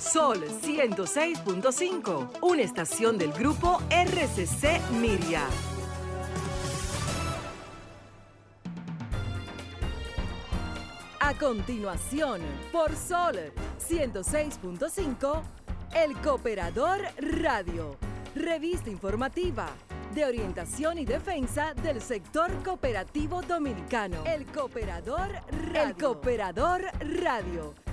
Sol 106.5, una estación del grupo RCC Miria. A continuación, por Sol 106.5, El Cooperador Radio, revista informativa de orientación y defensa del sector cooperativo dominicano. El Cooperador Radio. El Cooperador Radio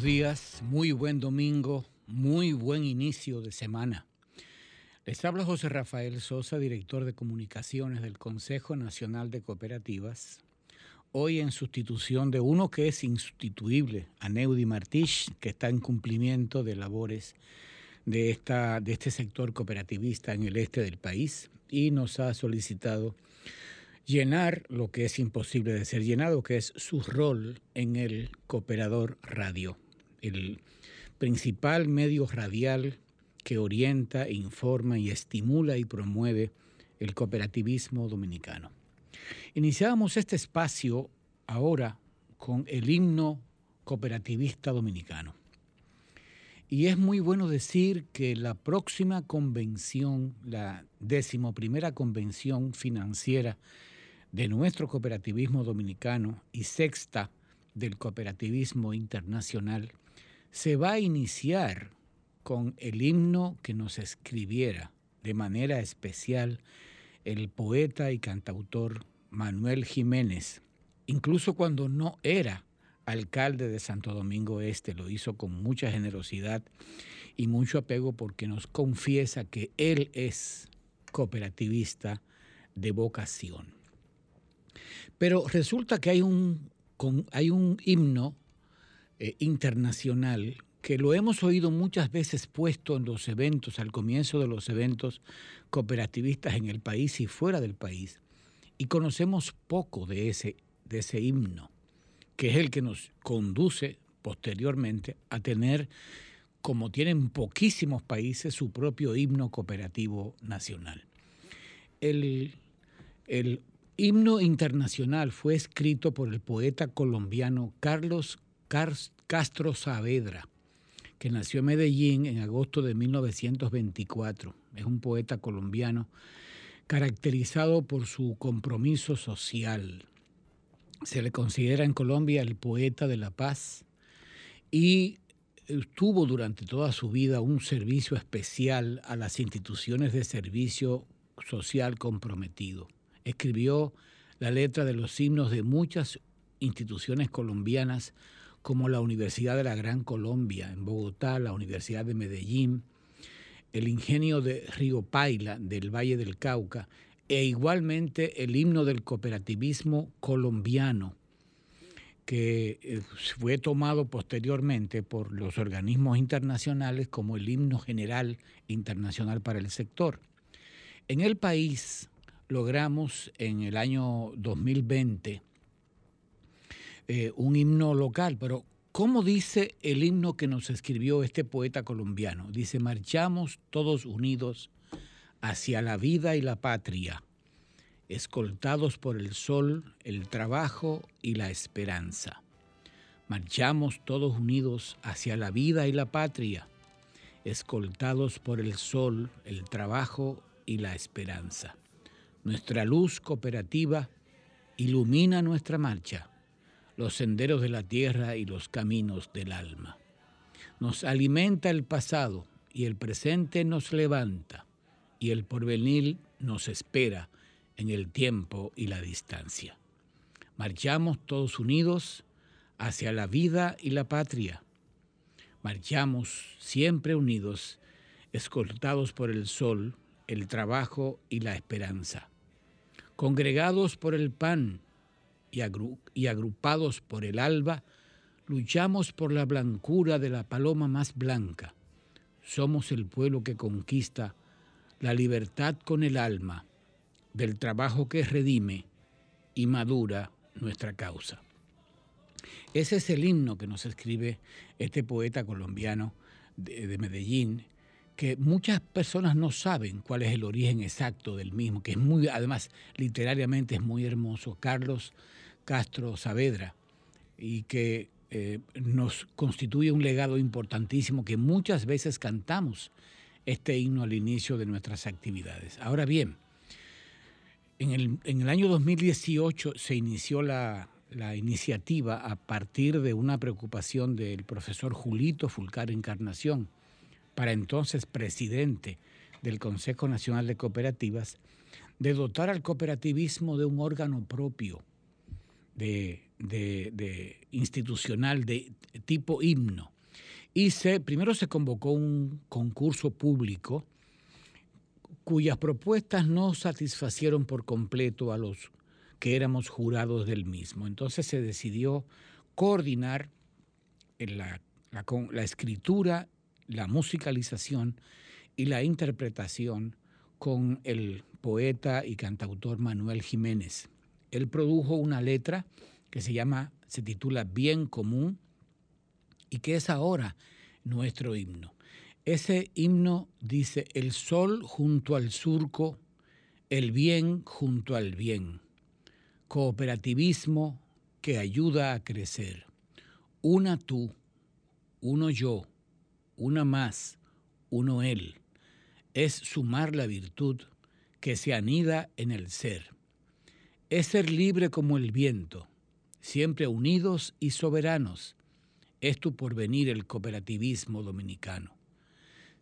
buenos días, muy buen domingo, muy buen inicio de semana. Les habla José Rafael Sosa, director de comunicaciones del Consejo Nacional de Cooperativas. Hoy en sustitución de uno que es insustituible, Aneudi Martich, que está en cumplimiento de labores de, esta, de este sector cooperativista en el este del país y nos ha solicitado llenar lo que es imposible de ser llenado, que es su rol en el Cooperador Radio, el principal medio radial que orienta, informa y estimula y promueve el cooperativismo dominicano. Iniciamos este espacio ahora con el himno cooperativista dominicano. Y es muy bueno decir que la próxima convención, la decimoprimera convención financiera de nuestro cooperativismo dominicano y sexta del cooperativismo internacional, se va a iniciar con el himno que nos escribiera de manera especial el poeta y cantautor Manuel Jiménez, incluso cuando no era alcalde de Santo Domingo Este, lo hizo con mucha generosidad y mucho apego porque nos confiesa que él es cooperativista de vocación. Pero resulta que hay un, hay un himno eh, internacional que lo hemos oído muchas veces puesto en los eventos, al comienzo de los eventos cooperativistas en el país y fuera del país, y conocemos poco de ese, de ese himno, que es el que nos conduce posteriormente a tener, como tienen poquísimos países, su propio himno cooperativo nacional. El, el himno internacional fue escrito por el poeta colombiano Carlos Castro Saavedra, que nació en Medellín en agosto de 1924. Es un poeta colombiano caracterizado por su compromiso social. Se le considera en Colombia el poeta de la paz y tuvo durante toda su vida un servicio especial a las instituciones de servicio social comprometido. Escribió la letra de los himnos de muchas instituciones colombianas como la Universidad de la Gran Colombia en Bogotá, la Universidad de Medellín, el ingenio de Río Paila del Valle del Cauca e igualmente el himno del cooperativismo colombiano que eh, fue tomado posteriormente por los organismos internacionales como el himno general internacional para el sector. En el país logramos en el año 2020 eh, un himno local, pero ¿cómo dice el himno que nos escribió este poeta colombiano? Dice, marchamos todos unidos hacia la vida y la patria, escoltados por el sol, el trabajo y la esperanza. Marchamos todos unidos hacia la vida y la patria, escoltados por el sol, el trabajo y la esperanza. Nuestra luz cooperativa ilumina nuestra marcha los senderos de la tierra y los caminos del alma. Nos alimenta el pasado y el presente nos levanta y el porvenir nos espera en el tiempo y la distancia. Marchamos todos unidos hacia la vida y la patria. Marchamos siempre unidos, escoltados por el sol, el trabajo y la esperanza. Congregados por el pan, y, agrupados por el alba, luchamos por la blancura de la paloma más blanca. Somos el pueblo que conquista la libertad con el alma, del trabajo que redime y madura nuestra causa. Ese es el himno que nos escribe este poeta colombiano de, de, Medellín, que muchas personas no saben cuál es el origen exacto del mismo, que es muy, además, literariamente es muy hermoso. Carlos Castro Saavedra y que eh, nos constituye un legado importantísimo que muchas veces cantamos este himno al inicio de nuestras actividades. Ahora bien, en el, año 2018 se inició la, la, iniciativa a partir de una preocupación del profesor Julito Fulcar Encarnación, para entonces presidente del Consejo Nacional de Cooperativas, de dotar al cooperativismo de un órgano propio de, institucional de tipo himno. Y primero se convocó un concurso público cuyas propuestas no satisfacieron por completo a los que éramos jurados del mismo. Entonces se decidió coordinar la escritura, la musicalización y la interpretación con el poeta y cantautor Manuel Jiménez él produjo una letra que se llama, se titula Bien Común y que es ahora nuestro himno. Ese himno dice, el sol junto al surco, el bien junto al bien, cooperativismo que ayuda a crecer. Una tú, uno yo, una más, uno él. Es sumar la virtud que se anida en el ser es ser libre como el viento, siempre unidos y soberanos. Es tu porvenir el cooperativismo dominicano.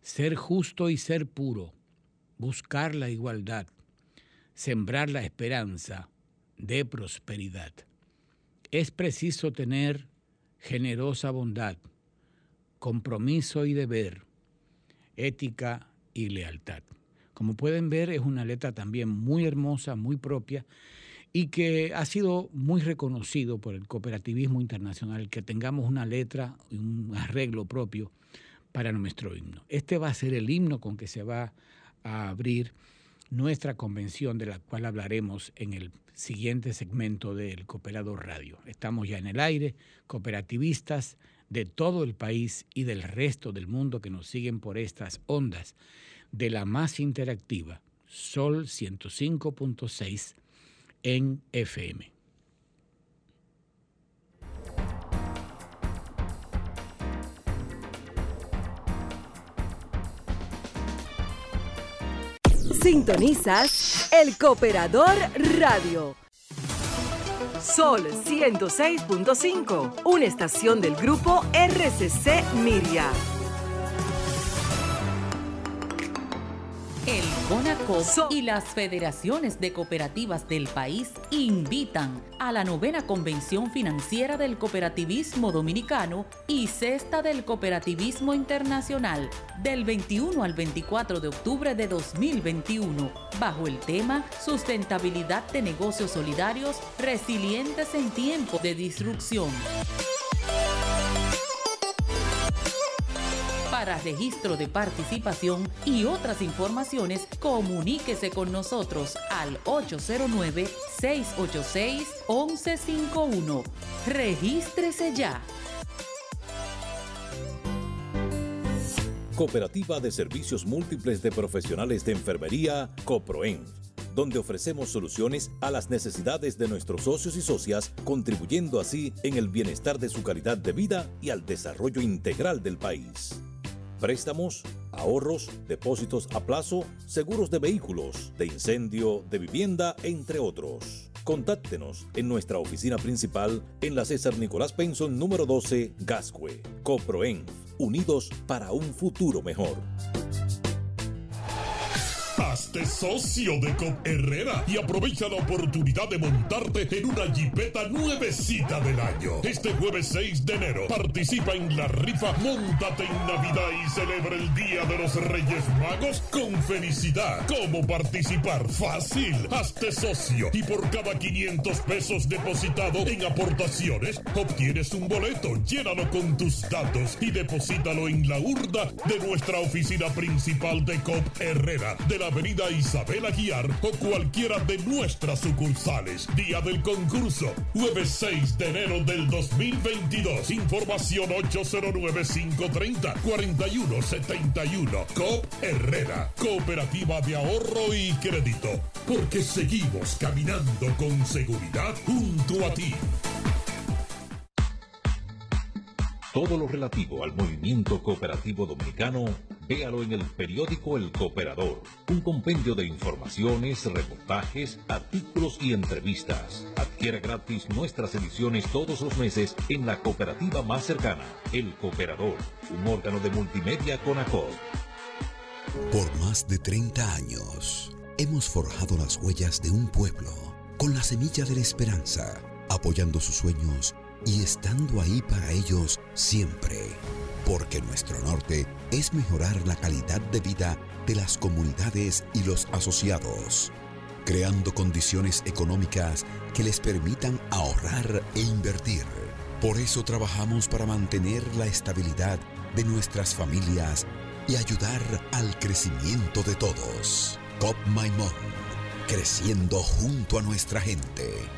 Ser justo y ser puro, buscar la igualdad, sembrar la esperanza de prosperidad. Es preciso tener generosa bondad, compromiso y deber, ética y lealtad. Como pueden ver, es una letra también muy hermosa, muy propia, y que ha sido muy reconocido por el cooperativismo internacional, que tengamos una letra y un arreglo propio para nuestro himno. Este va a ser el himno con que se va a abrir nuestra convención de la cual hablaremos en el siguiente segmento del Cooperador Radio. Estamos ya en el aire, cooperativistas de todo el país y del resto del mundo que nos siguen por estas ondas de la más interactiva, Sol 105.6 en FM. Sintonizas El Cooperador Radio. Sol 106.5, una estación del grupo RCC Miria. El CONACOP y las federaciones de cooperativas del país invitan a la novena Convención Financiera del Cooperativismo Dominicano y Cesta del Cooperativismo Internacional del 21 al 24 de octubre de 2021, bajo el tema Sustentabilidad de negocios solidarios resilientes en tiempo de disrupción. Para registro de participación y otras informaciones, comuníquese con nosotros al 809-686-1151. Regístrese ya. Cooperativa de Servicios Múltiples de Profesionales de Enfermería, COPROEN donde ofrecemos soluciones a las necesidades de nuestros socios y socias, contribuyendo así en el bienestar de su calidad de vida y al desarrollo integral del país préstamos, ahorros, depósitos a plazo, seguros de vehículos, de incendio, de vivienda, entre otros. Contáctenos en nuestra oficina principal en la César Nicolás Penson número 12, Gascue. Coproen, unidos para un futuro mejor. Hazte socio de Cop Herrera y aprovecha la oportunidad de montarte en una jipeta nuevecita del año. Este jueves 6 de enero participa en la rifa Móntate en Navidad y celebra el Día de los Reyes Magos con felicidad. ¿Cómo participar? Fácil. Hazte socio y por cada 500 pesos depositado en aportaciones obtienes un boleto. Llénalo con tus datos y deposítalo en la urna de nuestra oficina principal de Cop Herrera Avenida Isabel Aguiar o cualquiera de nuestras sucursales. Día del concurso, jueves 6 de enero del 2022. Información 809-530-4171. COP Herrera, Cooperativa de Ahorro y Crédito. Porque seguimos caminando con seguridad junto a ti. Todo lo relativo al movimiento cooperativo dominicano, véalo en el periódico El Cooperador, un compendio de informaciones, reportajes, artículos y entrevistas. Adquiera gratis nuestras ediciones todos los meses en la cooperativa más cercana, El Cooperador, un órgano de multimedia con ACOD. Por más de 30 años, hemos forjado las huellas de un pueblo con la semilla de la esperanza, apoyando sus sueños y estando ahí para ellos siempre. Porque nuestro norte es mejorar la calidad de vida de las comunidades y los asociados, creando condiciones económicas que les permitan ahorrar e invertir. Por eso trabajamos para mantener la estabilidad de nuestras familias y ayudar al crecimiento de todos. COP Maimón, creciendo junto a nuestra gente.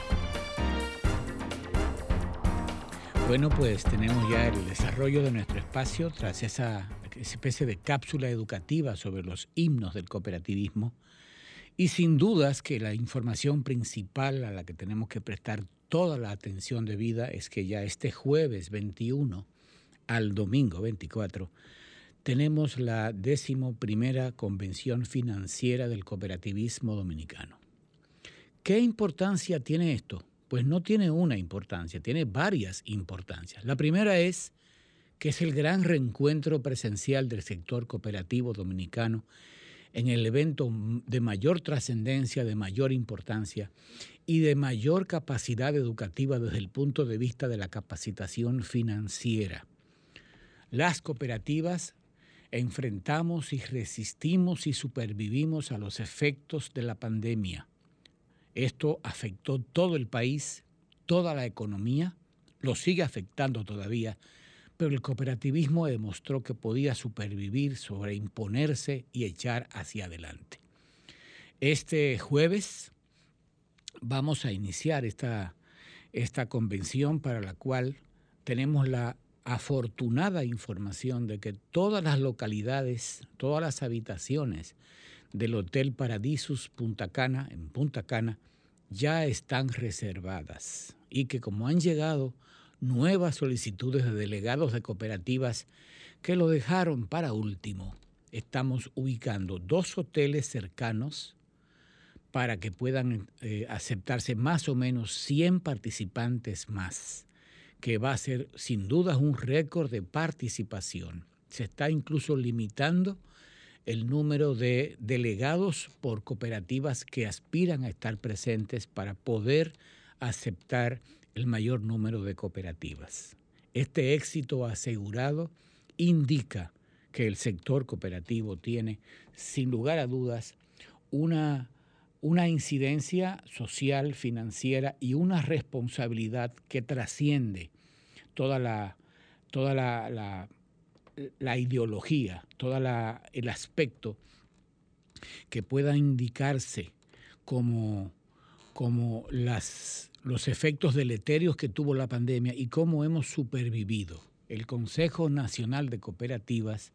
Bueno, pues tenemos ya el desarrollo de nuestro espacio tras esa especie de cápsula educativa sobre los himnos del cooperativismo. Y sin dudas que la información principal a la que tenemos que prestar toda la atención debida es que ya este jueves 21 al domingo 24 tenemos la décimo primera convención financiera del cooperativismo dominicano. ¿Qué importancia tiene esto? Pues no tiene una importancia, tiene varias importancias. La primera es que es el gran reencuentro presencial del sector cooperativo dominicano en el evento de mayor trascendencia, de mayor importancia y de mayor capacidad educativa desde el punto de vista de la capacitación financiera. Las cooperativas enfrentamos y resistimos y supervivimos a los efectos de la pandemia esto afectó todo el país, toda la economía, lo sigue afectando todavía, pero el cooperativismo demostró que podía supervivir, sobreimponerse y echar hacia adelante. Este jueves vamos a iniciar esta, esta convención para la cual tenemos la afortunada información de que todas las localidades, todas las habitaciones del Hotel Paradisus Punta Cana, en Punta Cana, ya están reservadas y que como han llegado nuevas solicitudes de delegados de cooperativas que lo dejaron para último, estamos ubicando dos hoteles cercanos para que puedan eh, aceptarse más o menos 100 participantes más, que va a ser sin duda un récord de participación. Se está incluso limitando el número de delegados por cooperativas que aspiran a estar presentes para poder aceptar el mayor número de cooperativas. Este éxito asegurado indica que el sector cooperativo tiene, sin lugar a dudas, una, una incidencia social, financiera y una responsabilidad que trasciende toda la, toda la la ideología, todo el aspecto que pueda indicarse como, como las, los efectos deleterios que tuvo la pandemia y cómo hemos supervivido. El Consejo Nacional de Cooperativas,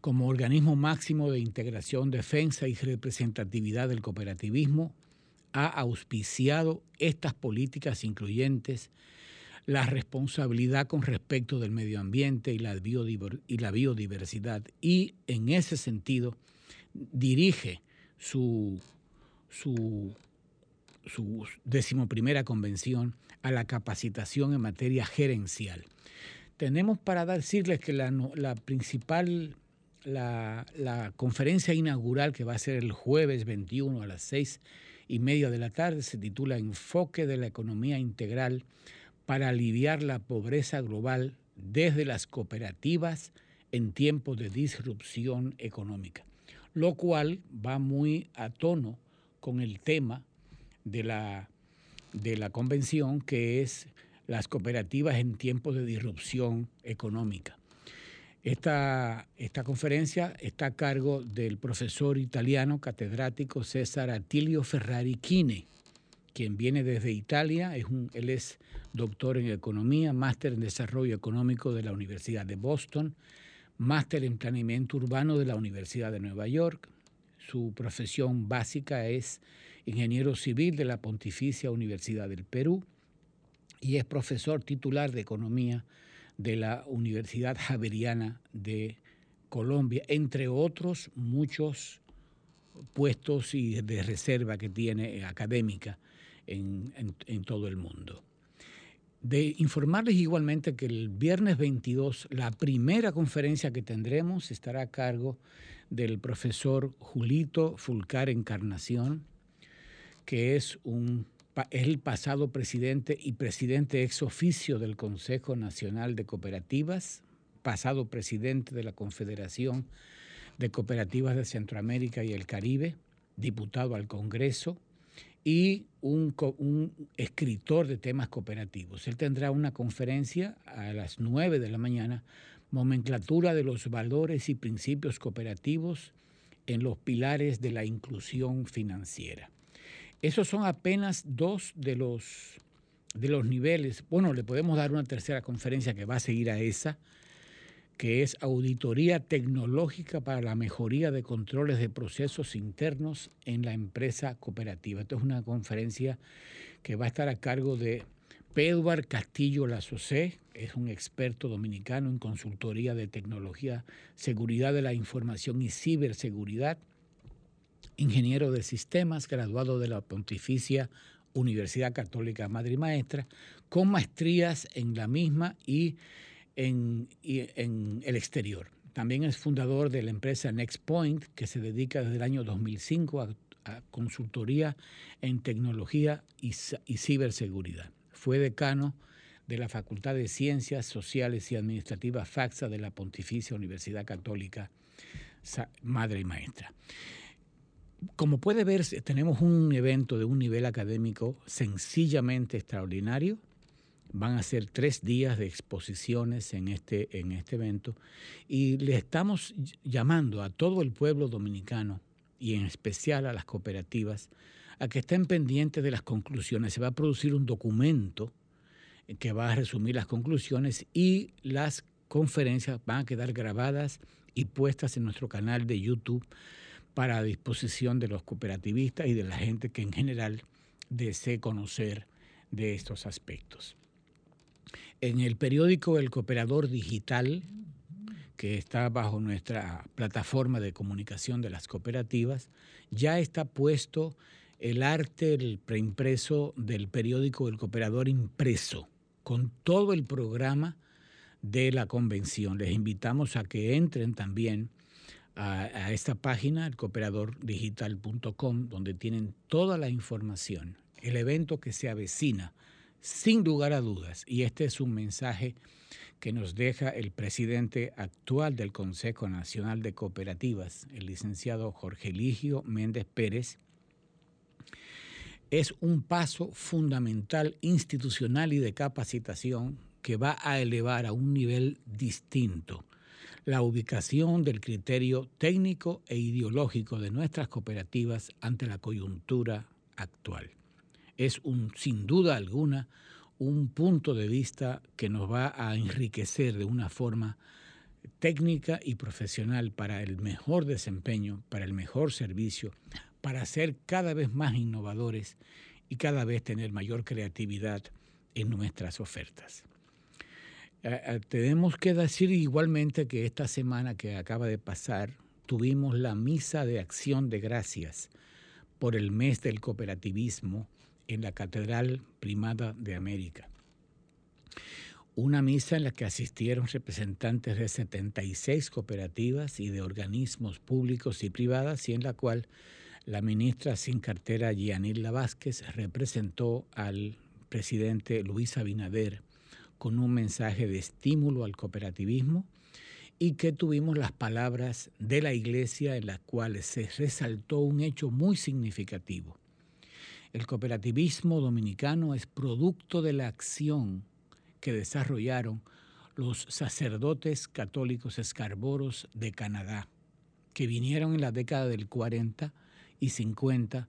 como organismo máximo de integración, defensa y representatividad del cooperativismo, ha auspiciado estas políticas incluyentes la responsabilidad con respecto del medio ambiente y la, biodiversidad y en ese sentido dirige su, su, su decimoprimera convención a la capacitación en materia gerencial. Tenemos para decirles que la, principal, la, conferencia inaugural que va a ser el jueves 21 a las seis y media de la tarde se titula Enfoque de la Economía Integral para aliviar la pobreza global desde las cooperativas en tiempos de disrupción económica, lo cual va muy a tono con el tema de la, de la convención que es las cooperativas en tiempos de disrupción económica. Esta, esta, conferencia está a cargo del profesor italiano catedrático César Attilio Ferrari Chine, quien viene desde Italia, es un, él es doctor en economía, máster en desarrollo económico de la Universidad de Boston, máster en planeamiento urbano de la Universidad de Nueva York. Su profesión básica es ingeniero civil de la Pontificia Universidad del Perú y es profesor titular de economía de la Universidad Javeriana de Colombia, entre otros muchos puestos y de reserva que tiene académica en, todo el mundo. De informarles igualmente que el viernes 22 la primera conferencia que tendremos estará a cargo del profesor Julito Fulcar Encarnación, que es un es el pasado presidente y presidente ex oficio del Consejo Nacional de Cooperativas, pasado presidente de la Confederación de Cooperativas de Centroamérica y el Caribe, diputado al Congreso y un, escritor de temas cooperativos. Él tendrá una conferencia a las 9 de la mañana, nomenclatura de los valores y principios cooperativos en los pilares de la inclusión financiera. Esos son apenas dos de los, de los niveles. Bueno, le podemos dar una tercera conferencia que va a seguir a esa, que es Auditoría Tecnológica para la Mejoría de Controles de Procesos Internos en la Empresa Cooperativa. Esto es una conferencia que va a estar a cargo de Pedro Castillo Lazocé, es un experto dominicano en consultoría de tecnología, seguridad de la información y ciberseguridad, ingeniero de sistemas, graduado de la Pontificia Universidad Católica Madre y Maestra, con maestrías en la misma y en, el exterior. También es fundador de la empresa NextPoint, que se dedica desde el año 2005 a, consultoría en tecnología y, y ciberseguridad. Fue decano de la Facultad de Ciencias Sociales y Administrativas FAXA de la Pontificia Universidad Católica Madre y Maestra. Como puede ver, tenemos un evento de un nivel académico sencillamente extraordinario Van a ser tres días de exposiciones en este, en este evento y le estamos llamando a todo el pueblo dominicano y en especial a las cooperativas a que estén pendientes de las conclusiones. Se va a producir un documento que va a resumir las conclusiones y las conferencias van a quedar grabadas y puestas en nuestro canal de YouTube para disposición de los cooperativistas y de la gente que en general desee conocer de estos aspectos. En el periódico El Cooperador Digital, que está bajo nuestra plataforma de comunicación de las cooperativas, ya está puesto el arte, el preimpreso del periódico El Cooperador impreso, con todo el programa de la convención. Les invitamos a que entren también a, a esta página, elcooperadordigital.com, donde tienen toda la información, el evento que se avecina sin lugar a dudas, y este es un mensaje que nos deja el presidente actual del Consejo Nacional de Cooperativas, el licenciado Jorge Eligio Méndez Pérez, es un paso fundamental institucional y de capacitación que va a elevar a un nivel distinto la ubicación del criterio técnico e ideológico de nuestras cooperativas ante la coyuntura actual es un, sin duda alguna un punto de vista que nos va a enriquecer de una forma técnica y profesional para el mejor desempeño, para el mejor servicio, para ser cada vez más innovadores y cada vez tener mayor creatividad en nuestras ofertas. Eh, eh, tenemos que decir igualmente que esta semana que acaba de pasar tuvimos la misa de acción de gracias por el mes del cooperativismo en la Catedral Primada de América. Una misa en la que asistieron representantes de 76 cooperativas y de organismos públicos y privadas y en la cual la ministra sin cartera Gianilla Vázquez representó al presidente Luis Abinader con un mensaje de estímulo al cooperativismo y que tuvimos las palabras de la iglesia en las cuales se resaltó un hecho muy significativo. El cooperativismo dominicano es producto de la acción que desarrollaron los sacerdotes católicos escarboros de Canadá, que vinieron en la década del 40 y 50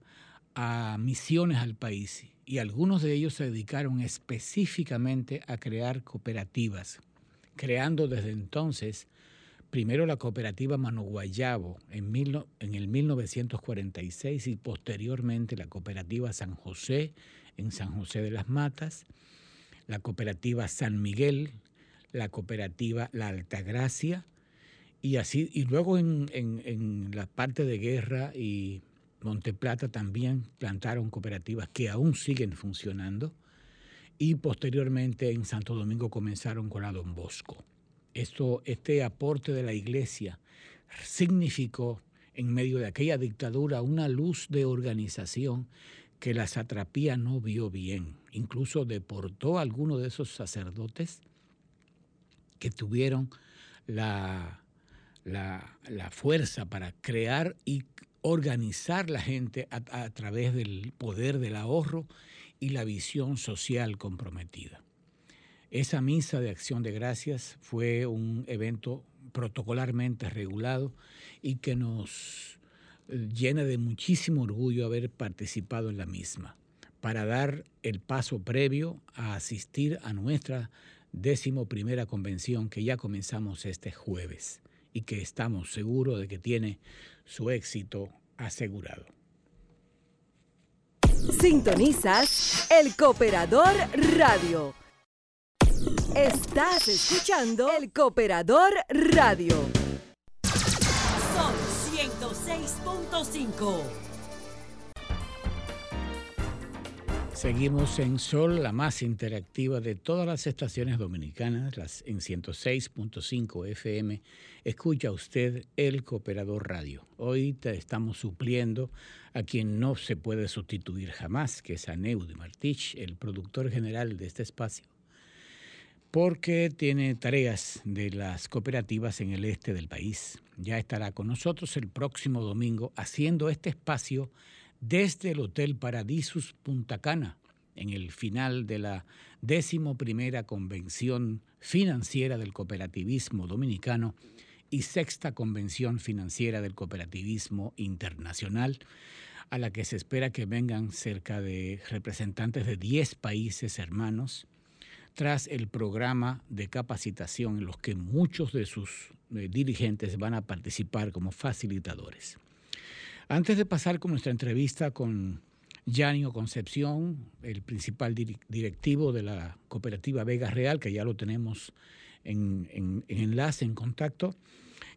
a misiones al país y algunos de ellos se dedicaron específicamente a crear cooperativas, creando desde entonces primero la cooperativa Manoguayabo en, en el 1946 y posteriormente la cooperativa San José en San José de las Matas, la cooperativa San Miguel, la cooperativa La Altagracia y así y luego en, en la parte de guerra y Monteplata también plantaron cooperativas que aún siguen funcionando y posteriormente en Santo Domingo comenzaron con la Don Bosco esto, este aporte de la Iglesia significó en medio de aquella dictadura una luz de organización que la satrapía no vio bien. Incluso deportó a algunos de esos sacerdotes que tuvieron la, la, fuerza para crear y organizar la gente a través del poder del ahorro y la visión social comprometida. Esa misa de acción de gracias fue un evento protocolarmente regulado y que nos eh, llena de muchísimo orgullo haber participado en la misma, para dar el paso previo a asistir a nuestra décimo primera convención que ya comenzamos este jueves y que estamos seguros de que tiene su éxito asegurado. Sintonizas el Cooperador Radio Estás escuchando el Cooperador Radio. Son 106.5. Seguimos en Sol, la más interactiva de todas las estaciones dominicanas, las en 106.5 FM. Escucha usted el Cooperador Radio. Hoy te estamos supliendo a quien no se puede sustituir jamás, que es a Neudi Martich, el productor general de este espacio porque tiene tareas de las cooperativas en el este del país. Ya estará con nosotros el próximo domingo haciendo este espacio desde el Hotel Paradisus Punta Cana, en el final de la décimo primera convención financiera del cooperativismo dominicano y sexta convención financiera del cooperativismo internacional, a la que se espera que vengan cerca de representantes de 10 países hermanos tras el programa de capacitación en los que muchos de sus eh, dirigentes van a participar como facilitadores. Antes de pasar con nuestra entrevista con Yanio Concepción, el principal directivo de la cooperativa Vega Real, que ya lo tenemos en, en enlace, en contacto,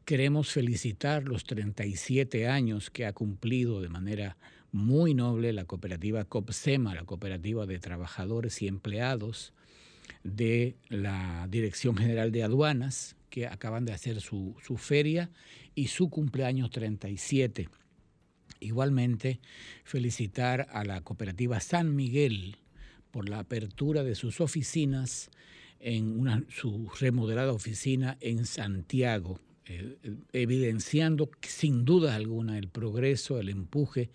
queremos felicitar los 37 años que ha cumplido de manera muy noble la cooperativa COPSEMA, la cooperativa de trabajadores y empleados de la Dirección General de Aduanas, que acaban de hacer su, feria y su cumpleaños 37. Igualmente, felicitar a la cooperativa San Miguel por la apertura de sus oficinas en una, su remodelada oficina en Santiago, eh, evidenciando sin duda alguna el progreso, el empuje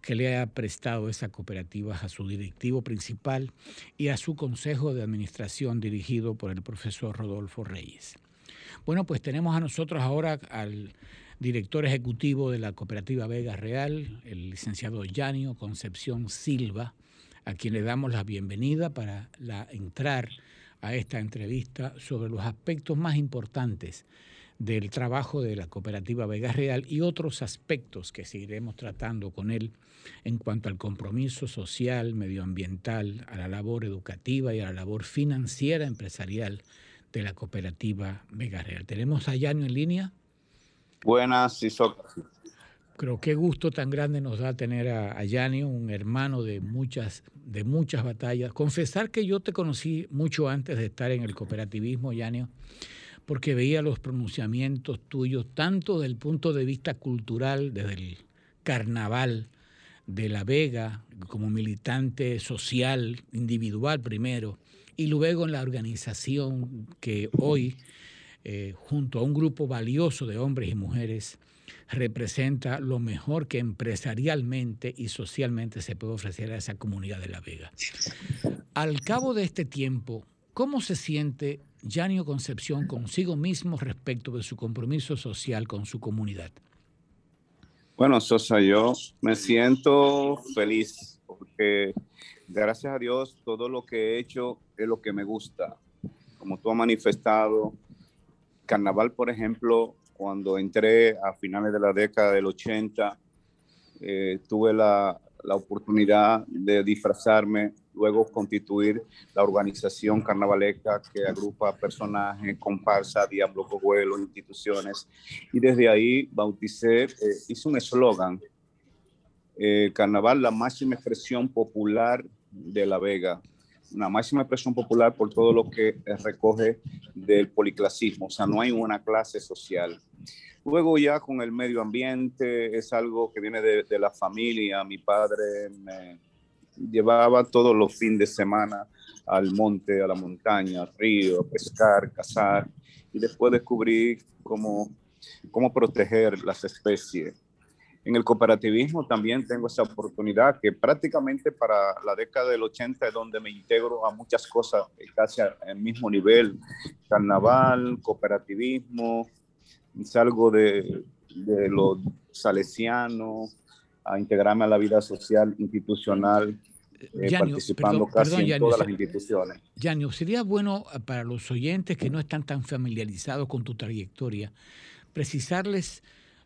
que le ha prestado esa cooperativa a su directivo principal y a su consejo de administración dirigido por el profesor Rodolfo Reyes. Bueno, pues tenemos a nosotros ahora al director ejecutivo de la cooperativa Vega Real, el licenciado Yanio Concepción Silva, a quien le damos la bienvenida para la, entrar a esta entrevista sobre los aspectos más importantes del trabajo de la cooperativa Vega Real y otros aspectos que seguiremos tratando con él en cuanto al compromiso social, medioambiental, a la labor educativa y a la labor financiera empresarial de la cooperativa Vega Real. ¿Tenemos a Yanio en línea? Buenas, sí, Creo que gusto tan grande nos da tener a, a Yanio, un hermano de muchas, de muchas batallas. Confesar que yo te conocí mucho antes de estar en el cooperativismo, Yanio porque veía los pronunciamientos tuyos, tanto desde el punto de vista cultural, desde el carnaval de La Vega, como militante social, individual primero, y luego en la organización que hoy, eh, junto a un grupo valioso de hombres y mujeres, representa lo mejor que empresarialmente y socialmente se puede ofrecer a esa comunidad de La Vega. Al cabo de este tiempo, ¿cómo se siente Yanio Concepción consigo mismo respecto de su compromiso social con su comunidad? Bueno, Sosa, yo me siento feliz porque gracias a Dios todo lo que he hecho es lo que me gusta. Como tú has manifestado, carnaval, por ejemplo, cuando entré a finales de la década del 80, eh, tuve la, la oportunidad de disfrazarme luego constituir la organización carnavaleca que agrupa personajes, comparsa, diablo, cojuelo, instituciones. Y desde ahí bauticé, eh, hice un eslogan, eh, carnaval, la máxima expresión popular de La Vega, una máxima expresión popular por todo lo que recoge del policlasismo, o sea, no hay una clase social. Luego ya con el medio ambiente es algo que viene de, de la familia, mi padre me llevaba todos los fines de semana al monte, a la montaña, al río, a pescar, cazar, y después descubrí cómo, cómo proteger las especies. En el cooperativismo también tengo esa oportunidad que prácticamente para la década del 80 es donde me integro a muchas cosas casi al mismo nivel, carnaval, cooperativismo, salgo de, de lo salesiano a integrarme a la vida social institucional eh, participando casi en todas las instituciones. Yanio, sería bueno para los oyentes que no están tan familiarizados con tu trayectoria, precisarles,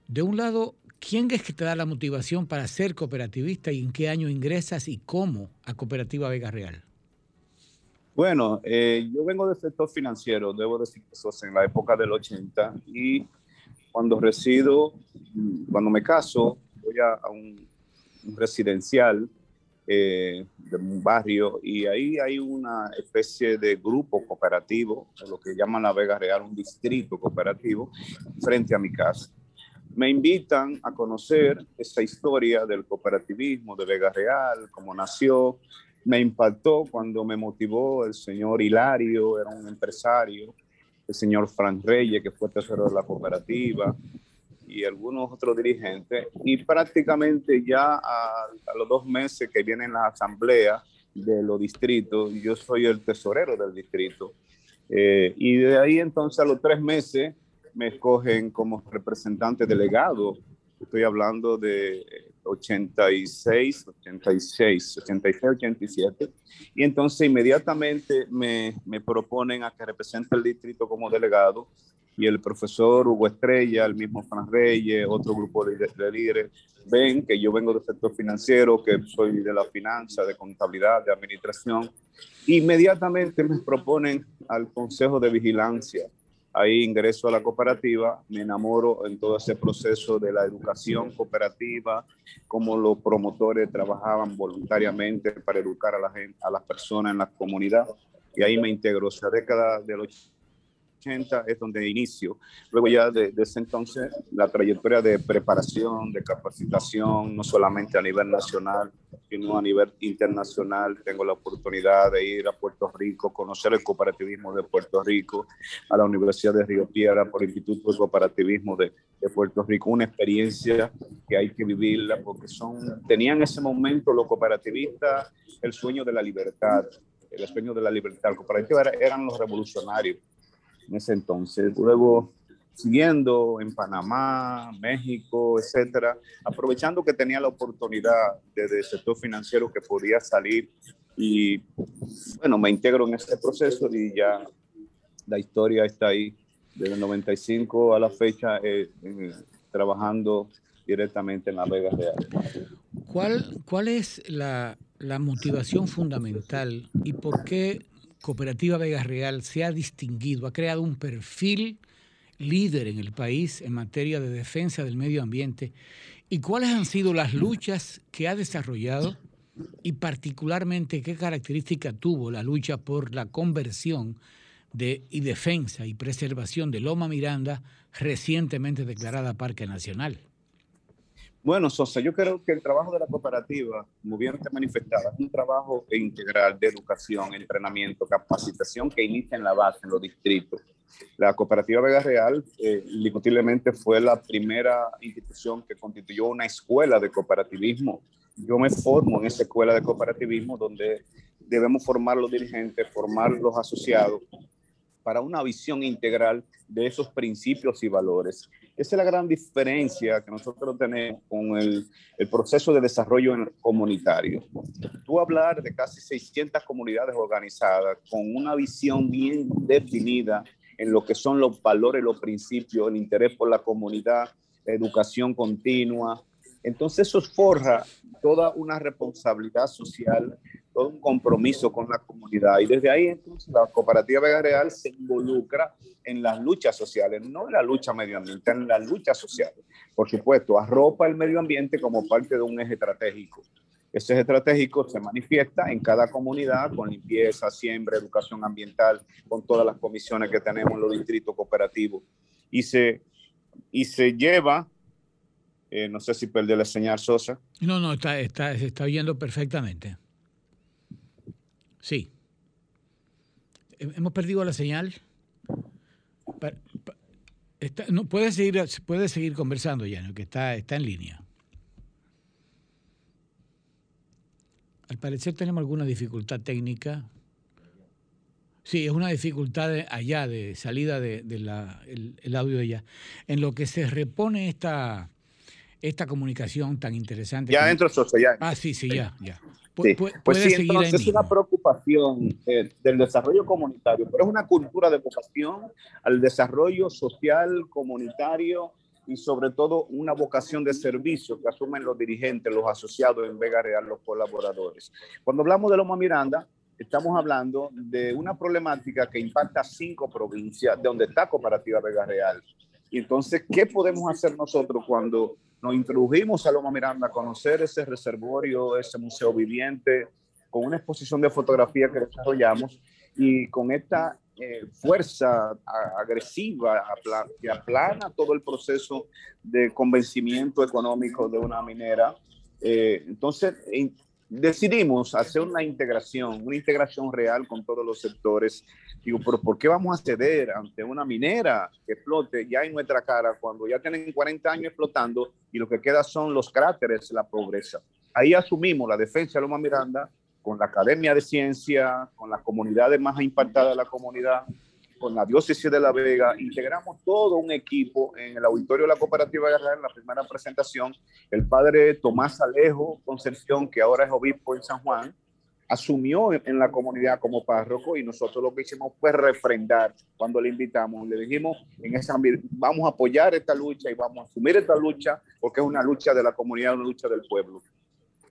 de un lado, quién es que te da la motivación para ser cooperativista y en qué año ingresas y cómo a Cooperativa Vega Real. Bueno, eh, yo vengo del sector financiero, debo decir que eso en la época del 80 y cuando resido, cuando me caso, voy a, un residencial eh, de un barrio y ahí hay una especie de grupo cooperativo, lo que llaman la Vega Real, un distrito cooperativo, frente a mi casa. Me invitan a conocer esa historia del cooperativismo de Vega Real, cómo nació. Me impactó cuando me motivó el señor Hilario, era un empresario, el señor Frank Reyes, que fue tesorero de la cooperativa, y algunos otros dirigentes, y prácticamente ya a, los dos meses que vienen la asamblea de los distritos, yo soy el tesorero del distrito, eh, y de ahí entonces a los tres meses me escogen como representante delegado, estoy hablando de 86, 86, 86, 87, y entonces inmediatamente me, me proponen a que represente el distrito como delegado, y el profesor Hugo Estrella, el mismo Fran Reyes, otro grupo de, líderes, ven que yo vengo del sector financiero, que soy de la finanza, de contabilidad, de administración, inmediatamente me proponen al Consejo de Vigilancia. Ahí ingreso a la cooperativa, me enamoro en todo ese proceso de la educación cooperativa, cómo los promotores trabajaban voluntariamente para educar a, la gente, a las personas en la comunidad. Y ahí me integro. O sea, década del 80 es donde inicio. Luego ya de, ese entonces la trayectoria de preparación, de capacitación, no solamente a nivel nacional, sino a nivel internacional. Tengo la oportunidad de ir a Puerto Rico, conocer el cooperativismo de Puerto Rico, a la Universidad de Río Piedra por el Instituto de Cooperativismo de, de Puerto Rico. Una experiencia que hay que vivirla porque son, tenían en ese momento los cooperativistas el sueño de la libertad, el sueño de la libertad. Cooperativa eran los revolucionarios en ese entonces. Luego, siguiendo en Panamá, México, etcétera, aprovechando que tenía la oportunidad desde el sector financiero que podía salir y bueno, me integro en este proceso y ya la historia está ahí desde el 95 a la fecha eh, trabajando directamente en la Vega Real. ¿Cuál, cuál es la, la motivación fundamental y por qué Cooperativa Vega Real se ha distinguido, ha creado un perfil líder en el país en materia de defensa del medio ambiente y cuáles han sido las luchas que ha desarrollado y particularmente qué característica tuvo la lucha por la conversión de, y defensa y preservación de Loma Miranda recientemente declarada Parque Nacional. Bueno, Sosa, yo creo que el trabajo de la cooperativa, como bien te manifestaba, es un trabajo integral de educación, entrenamiento, capacitación que inicia en la base, en los distritos. La cooperativa Vega Real, eh, indiscutiblemente, fue la primera institución que constituyó una escuela de cooperativismo. Yo me formo en esa escuela de cooperativismo donde debemos formar los dirigentes, formar los asociados para una visión integral de esos principios y valores. Esa es la gran diferencia que nosotros tenemos con el, el proceso de desarrollo comunitario. Tú hablar de casi 600 comunidades organizadas con una visión bien definida en lo que son los valores, los principios, el interés por la comunidad, educación continua. Entonces eso forja toda una responsabilidad social todo un compromiso con la comunidad. Y desde ahí entonces la cooperativa Vega Real se involucra en las luchas sociales, no en la lucha medioambiental, en las luchas sociales. Por supuesto, arropa el medio ambiente como parte de un eje estratégico. Ese eje estratégico se manifiesta en cada comunidad con limpieza, siembra, educación ambiental, con todas las comisiones que tenemos en los distritos cooperativos. Y se, y se lleva, eh, no sé si perdí la señal Sosa. No, no, está, está, se está oyendo perfectamente Sí. Hemos perdido la señal. no, puede, seguir, puede seguir conversando, ya, que está, está en línea. Al parecer tenemos alguna dificultad técnica. Sí, es una dificultad allá, de salida de, el, audio de allá. En lo que se repone esta, esta comunicación tan interesante. Ya entro, Sosa, ya. Ah, sí, sí, ya, ya. Sí. Pues sí, entonces es una preocupación eh, del desarrollo comunitario, pero es una cultura de vocación al desarrollo social, comunitario y sobre todo una vocación de servicio que asumen los dirigentes, los asociados en Vega Real, los colaboradores. Cuando hablamos de Loma Miranda, estamos hablando de una problemática que impacta cinco provincias de donde está Cooperativa Vega Real. Y entonces, ¿qué podemos hacer nosotros cuando nos introdujimos a Loma Miranda a conocer ese reservorio, ese museo viviente, con una exposición de fotografía que desarrollamos y con esta eh, fuerza agresiva que aplana todo el proceso de convencimiento económico de una minera. Eh, entonces, decidimos hacer una integración, una integración real con todos los sectores. Digo, pero ¿por qué vamos a ceder ante una minera que explote ya en nuestra cara cuando ya tienen 40 años explotando y lo que queda son los cráteres, la pobreza? Ahí asumimos la defensa de Loma Miranda con la Academia de Ciencia, con las comunidades más impactadas de la comunidad, con la diócesis de La Vega, integramos todo un equipo en el auditorio de la Cooperativa de en la primera presentación, el padre Tomás Alejo Concepción, que ahora es obispo en San Juan, asumió en la comunidad como párroco y nosotros lo que hicimos fue refrendar cuando le invitamos, le dijimos en esa vamos a apoyar esta lucha y vamos a asumir esta lucha porque es una lucha de la comunidad, una lucha del pueblo.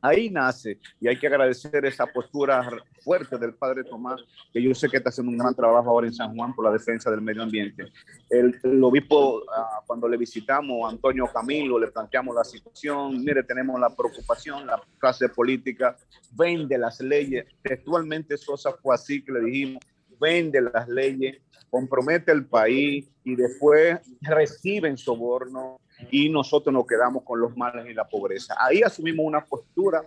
Ahí nace y hay que agradecer esa postura fuerte del padre Tomás, que yo sé que está haciendo un gran trabajo ahora en San Juan por la defensa del medio ambiente. El, obispo, ah, cuando le visitamos, Antonio Camilo, le planteamos la situación, mire, tenemos la preocupación, la clase política vende las leyes, textualmente Sosa fue así que le dijimos, vende las leyes, compromete el país y después reciben soborno y nosotros nos quedamos con los males y la pobreza. Ahí asumimos una postura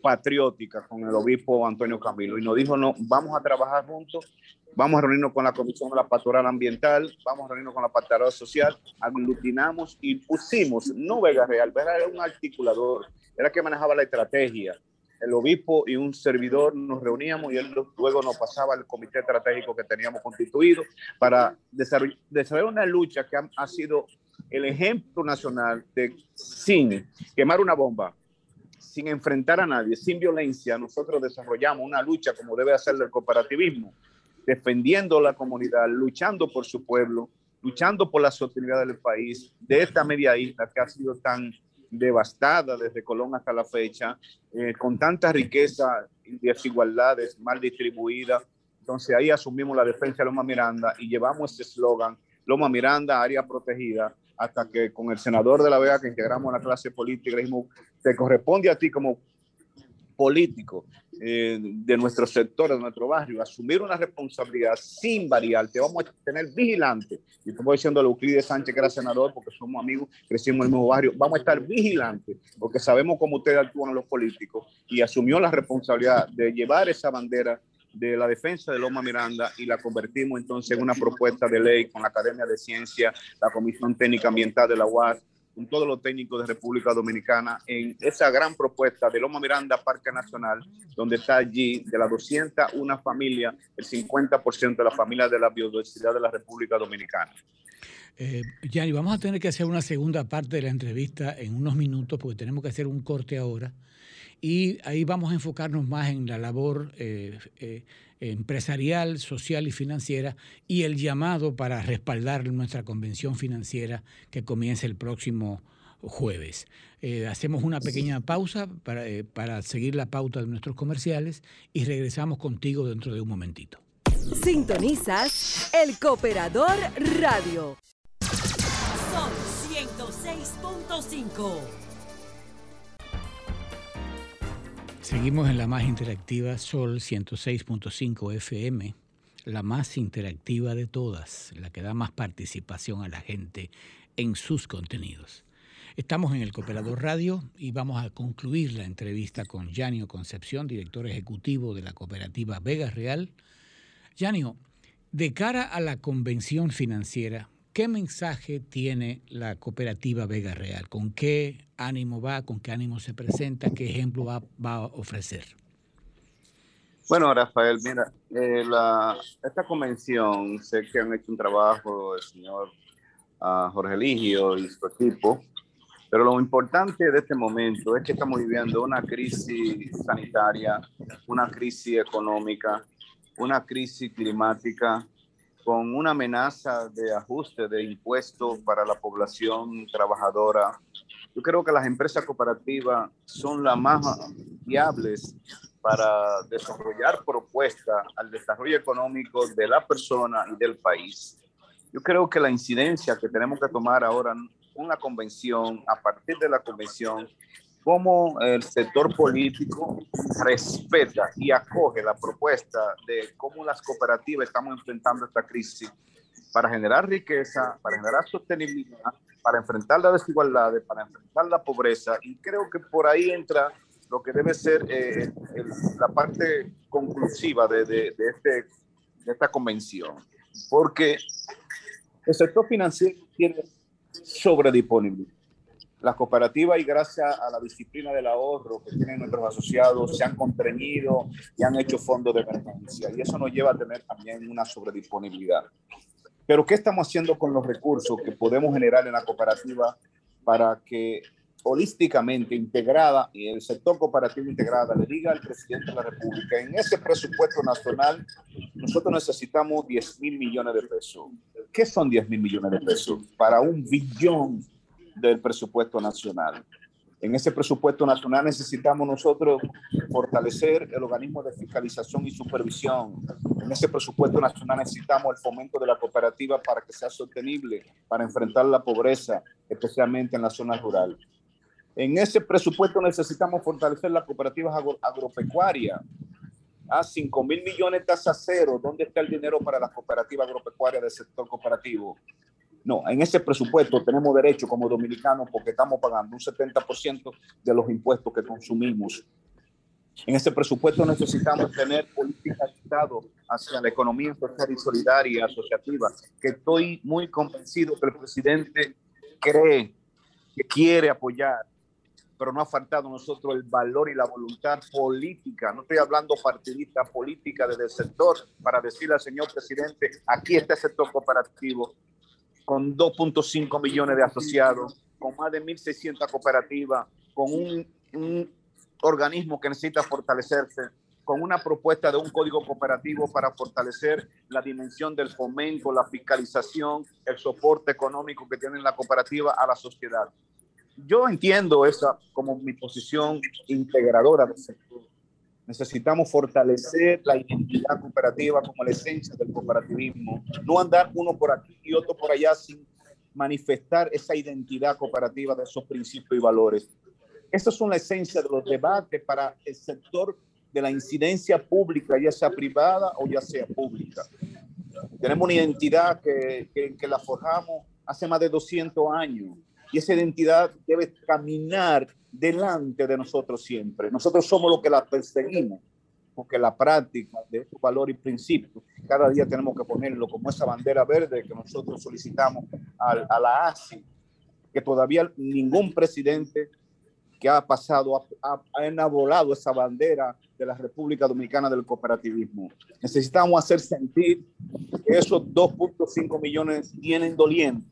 patriótica con el obispo Antonio Camilo y nos dijo, no, vamos a trabajar juntos, vamos a reunirnos con la Comisión de la Pastoral Ambiental, vamos a reunirnos con la Pastoral Social, aglutinamos y pusimos, no Vega Real, Vega era un articulador, era que manejaba la estrategia, el obispo y un servidor nos reuníamos y él luego nos pasaba al comité estratégico que teníamos constituido para desarrollar, una lucha que ha, sido el ejemplo nacional de sin quemar una bomba, sin enfrentar a nadie, sin violencia, nosotros desarrollamos una lucha como debe hacer el cooperativismo, defendiendo la comunidad, luchando por su pueblo, luchando por la sostenibilidad del país, de esta media isla que ha sido tan devastada desde Colón hasta la fecha, eh, con tanta riqueza y desigualdades mal distribuidas. Entonces ahí asumimos la defensa de Loma Miranda y llevamos ese eslogan, Loma Miranda, área protegida, hasta que con el senador de la Vega que integramos la clase política, dijimos, te corresponde a ti como político eh, de nuestro sector, de nuestro barrio, asumir una responsabilidad sin variar. Te vamos a tener vigilante. Y estoy diciendo a Euclides Sánchez, que era senador, porque somos amigos, crecimos en el mismo barrio. Vamos a estar vigilantes, porque sabemos cómo ustedes actúan los políticos. Y asumió la responsabilidad de llevar esa bandera de la defensa de Loma Miranda y la convertimos entonces en una propuesta de ley con la Academia de Ciencia, la Comisión Técnica Ambiental de la UAS, con todos los técnicos de República Dominicana en esa gran propuesta de Loma Miranda Parque Nacional, donde está allí de las 201 familias, el 50% de las familias de la biodiversidad de la República Dominicana. Eh, vamos a tener que hacer una segunda parte de la entrevista en unos minutos porque tenemos que hacer un corte ahora y ahí vamos a enfocarnos más en la labor eh, eh, empresarial, social y financiera y el llamado para respaldar nuestra convención financiera que comienza el próximo jueves. Eh, hacemos una pequeña pausa para, para seguir la pauta de nuestros comerciales y regresamos contigo dentro de un momentito. Sintonizas el Cooperador Radio. Son 106.5. Seguimos en la más interactiva Sol 106.5 FM, la más interactiva de todas, la que da más participación a la gente en sus contenidos. Estamos en el Cooperador Radio y vamos a concluir la entrevista con Yanio Concepción, director ejecutivo de la cooperativa Vega Real. Yanio, de cara a la convención financiera, ¿qué mensaje tiene la cooperativa Vega Real? ¿Con qué ánimo va? ¿Con qué ánimo se presenta? ¿Qué ejemplo va, a ofrecer? Bueno, Rafael, mira, eh, esta convención, sé que han hecho un trabajo el señor uh, Jorge Ligio y su equipo, pero lo importante de este momento es que estamos viviendo una crisis sanitaria, una crisis económica, una crisis climática con una amenaza de ajuste de impuestos para la población trabajadora. Yo creo que las empresas cooperativas son las más viables para desarrollar propuestas al desarrollo económico de la persona y del país. Yo creo que la incidencia que tenemos que tomar ahora en la convención, a partir de la convención, cómo el sector político respeta y acoge la propuesta de cómo las cooperativas estamos enfrentando esta crisis para generar riqueza, para generar sostenibilidad, para enfrentar la desigualdad, para enfrentar la pobreza. Y creo que por ahí entra lo que debe ser eh, la parte conclusiva de, de, de, este, de esta convención. Porque el sector financiero tiene sobredisponibilidad las cooperativas y gracias a la disciplina del ahorro que tienen nuestros asociados se han contrañido y han hecho fondos de emergencia y eso nos lleva a tener también una sobredisponibilidad. Pero ¿qué estamos haciendo con los recursos que podemos generar en la cooperativa para que holísticamente integrada y el sector cooperativo integrada le diga al presidente de la República, en ese presupuesto nacional nosotros necesitamos 10 mil millones de pesos. ¿Qué son 10 mil millones de pesos? Para un billón del presupuesto nacional. En ese presupuesto nacional necesitamos nosotros fortalecer el organismo de fiscalización y supervisión. En ese presupuesto nacional necesitamos el fomento de la cooperativa para que sea sostenible, para enfrentar la pobreza, especialmente en la zona rural. En ese presupuesto necesitamos fortalecer las cooperativas agropecuarias. A 5 mil millones de tasa cero. ¿Dónde está el dinero para las cooperativas agropecuarias del sector cooperativo? No, en ese presupuesto tenemos derecho como dominicanos porque estamos pagando un 70% de los impuestos que consumimos. En ese presupuesto necesitamos tener políticas de Estado hacia la economía social y solidaria asociativa, que estoy muy convencido que el presidente cree que quiere apoyar, pero no ha faltado a nosotros el valor y la voluntad política. No estoy hablando partidista, política desde el sector para decirle al señor presidente, aquí está el sector cooperativo, con 2.5 millones de asociados, con más de 1.600 cooperativas, con un, organismo que necesita fortalecerse, con una propuesta de un código cooperativo para fortalecer la dimensión del fomento, la fiscalización, el soporte económico que tiene la cooperativa a la sociedad. Yo entiendo esa como mi posición integradora del sector Necesitamos fortalecer la identidad cooperativa como la esencia del cooperativismo. No andar uno por aquí y otro por allá sin manifestar esa identidad cooperativa de esos principios y valores. Esas son la esencia de los debates para el sector de la incidencia pública, ya sea privada o ya sea pública. Tenemos una identidad que, que, que la forjamos hace más de 200 años y esa identidad debe caminar delante de nosotros siempre. Nosotros somos los que la perseguimos, porque la práctica de estos valores y principios, cada día tenemos que ponerlo como esa bandera verde que nosotros solicitamos a, la ASI, que todavía ningún presidente que ha pasado ha, ha, enamorado esa bandera de la República Dominicana del cooperativismo. Necesitamos hacer sentir que esos 2.5 millones vienen doliendo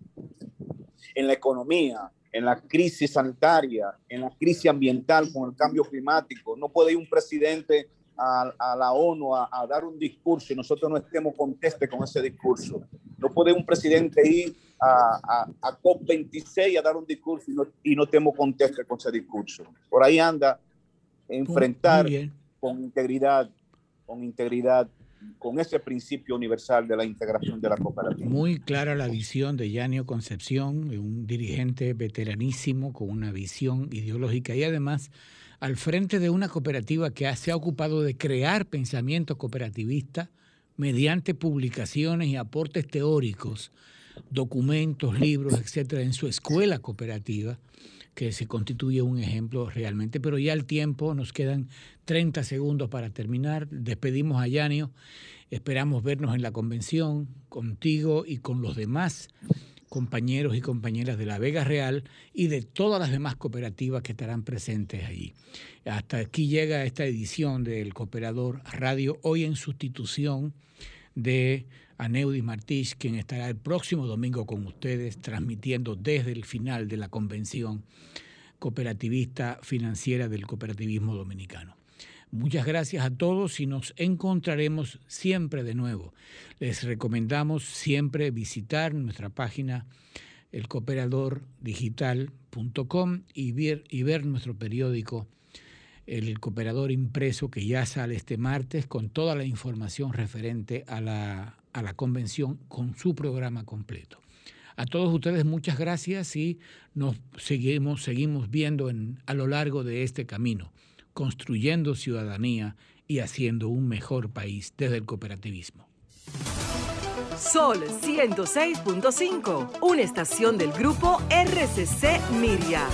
en la economía, en la crisis sanitaria, en la crisis ambiental con el cambio climático. No puede ir un presidente a, la ONU a, dar un discurso y nosotros no estemos conteste con ese discurso. No puede un presidente ir a, a COP26 a dar un discurso y no, y no estemos conteste con ese discurso. Por ahí anda enfrentar con integridad, con integridad con ese principio universal de la integración de la cooperativa. Muy clara la visión de Yanio Concepción, un dirigente veteranísimo con una visión ideológica y además al frente de una cooperativa que se ha ocupado de crear pensamiento cooperativista mediante publicaciones y aportes teóricos documentos, libros, etcétera, en su escuela cooperativa, que se constituye un ejemplo realmente. Pero ya el tiempo, nos quedan 30 segundos para terminar. Despedimos a Yanio. Esperamos vernos en la convención contigo y con los demás compañeros y compañeras de la Vega Real y de todas las demás cooperativas que estarán presentes allí. Hasta aquí llega esta edición del Cooperador Radio, hoy en sustitución de Aneudi Martís, quien estará el próximo domingo con ustedes transmitiendo desde el final de la convención cooperativista financiera del cooperativismo dominicano. Muchas gracias a todos y nos encontraremos siempre de nuevo. Les recomendamos siempre visitar nuestra página elcooperadordigital.com y y ver nuestro periódico El Cooperador Impreso que ya sale este martes con toda la información referente a la, a la convención con su programa completo. A todos ustedes muchas gracias y nos seguimos, seguimos viendo en, a lo largo de este camino construyendo ciudadanía y haciendo un mejor país desde el cooperativismo. Sol 106.5, una estación del grupo RCC Miria.